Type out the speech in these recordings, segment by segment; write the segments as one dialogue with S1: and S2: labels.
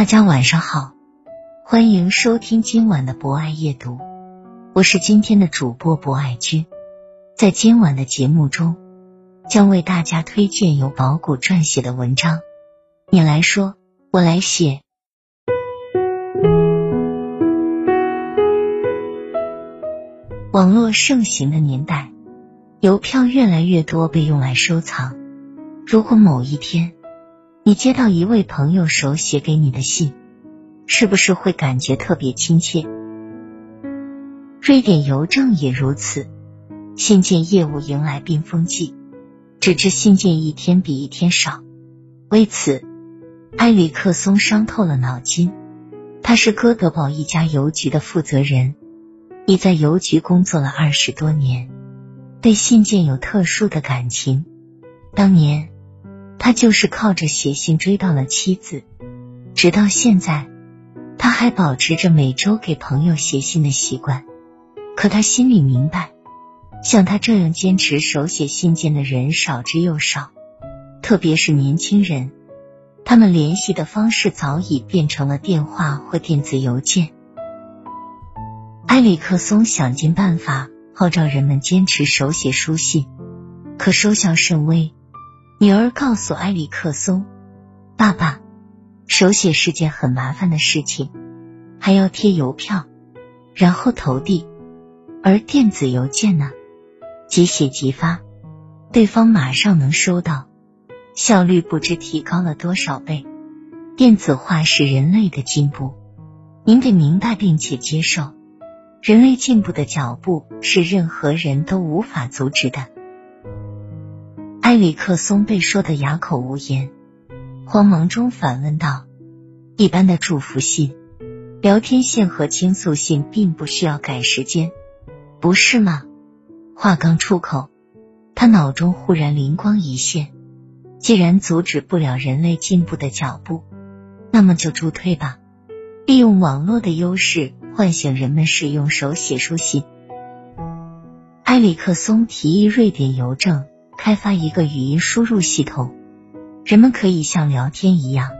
S1: 大家晚上好，欢迎收听今晚的博爱夜读，我是今天的主播博爱君。在今晚的节目中，将为大家推荐由宝谷撰写的文章。你来说，我来写。网络盛行的年代，邮票越来越多被用来收藏。如果某一天，你接到一位朋友手写给你的信，是不是会感觉特别亲切？瑞典邮政也如此，信件业务迎来冰封季，纸质信件一天比一天少。为此，埃里克松伤透了脑筋。他是哥德堡一家邮局的负责人，已在邮局工作了二十多年，对信件有特殊的感情。当年。他就是靠着写信追到了妻子，直到现在，他还保持着每周给朋友写信的习惯。可他心里明白，像他这样坚持手写信件的人少之又少，特别是年轻人，他们联系的方式早已变成了电话或电子邮件。埃里克松想尽办法号召人们坚持手写书信，可收效甚微。女儿告诉埃里克松：“爸爸，手写是件很麻烦的事情，还要贴邮票，然后投递。而电子邮件呢，即写即发，对方马上能收到，效率不知提高了多少倍。电子化是人类的进步，您得明白并且接受，人类进步的脚步是任何人都无法阻止的。”埃里克松被说的哑口无言，慌忙中反问道：“一般的祝福信、聊天信和倾诉信并不需要赶时间，不是吗？”话刚出口，他脑中忽然灵光一现：既然阻止不了人类进步的脚步，那么就助推吧，利用网络的优势，唤醒人们使用手写书信。埃里克松提议瑞典邮政。开发一个语音输入系统，人们可以像聊天一样，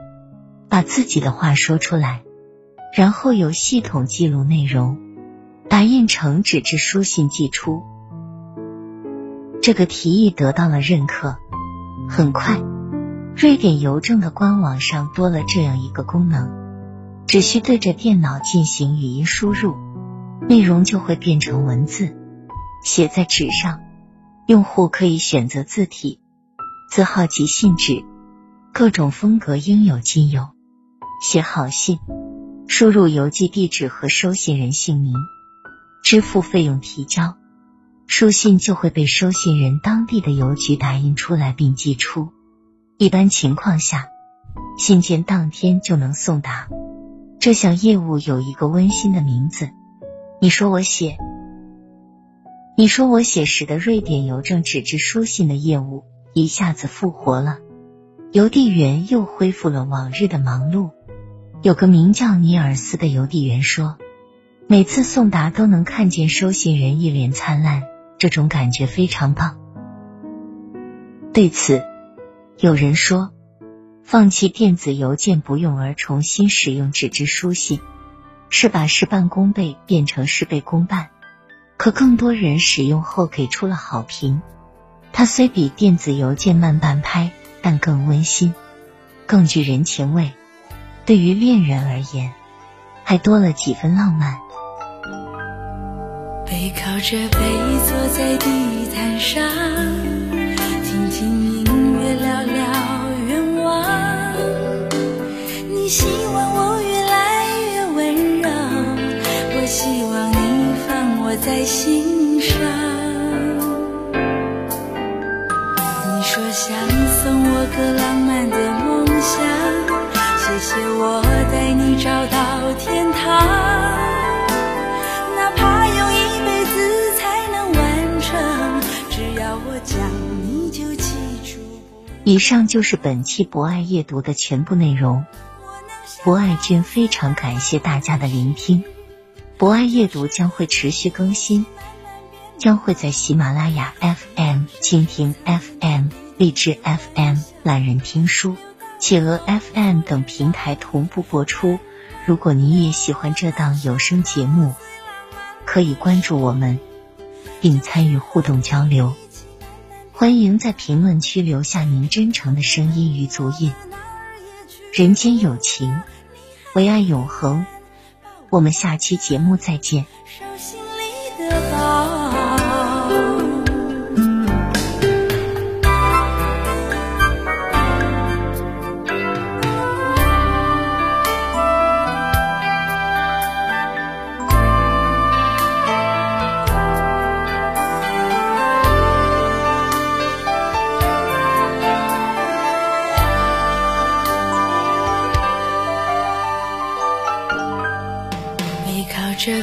S1: 把自己的话说出来，然后由系统记录内容，打印成纸质书信寄出。这个提议得到了认可。很快，瑞典邮政的官网上多了这样一个功能：只需对着电脑进行语音输入，内容就会变成文字，写在纸上。用户可以选择字体、字号及信纸，各种风格应有尽有。写好信，输入邮寄地址和收信人姓名，支付费用，提交，书信就会被收信人当地的邮局打印出来并寄出。一般情况下，信件当天就能送达。这项业务有一个温馨的名字，你说我写。你说我写时的瑞典邮政纸质书信的业务一下子复活了，邮递员又恢复了往日的忙碌。有个名叫尼尔斯的邮递员说，每次送达都能看见收信人一脸灿烂，这种感觉非常棒。对此，有人说，放弃电子邮件不用而重新使用纸质书信，是把事半功倍变成事倍功半。可更多人使用后给出了好评。它虽比电子邮件慢半拍，但更温馨，更具人情味。对于恋人而言，还多了几分浪漫。
S2: 背靠着背坐在地毯上，听听音乐，聊聊在心上。你说想送我个浪漫的梦想，谢谢我带你找到天堂。
S1: 以上就是本期博爱夜读的全部内容。博爱君非常感谢大家的聆听。博爱夜读将会持续更新，将会在喜马拉雅 FM、蜻蜓 FM、荔枝 FM、懒人听书、企鹅 FM 等平台同步播出。如果你也喜欢这档有声节目，可以关注我们，并参与互动交流。欢迎在评论区留下您真诚的声音与足印。人间有情，唯爱永恒。我们下期节目再见。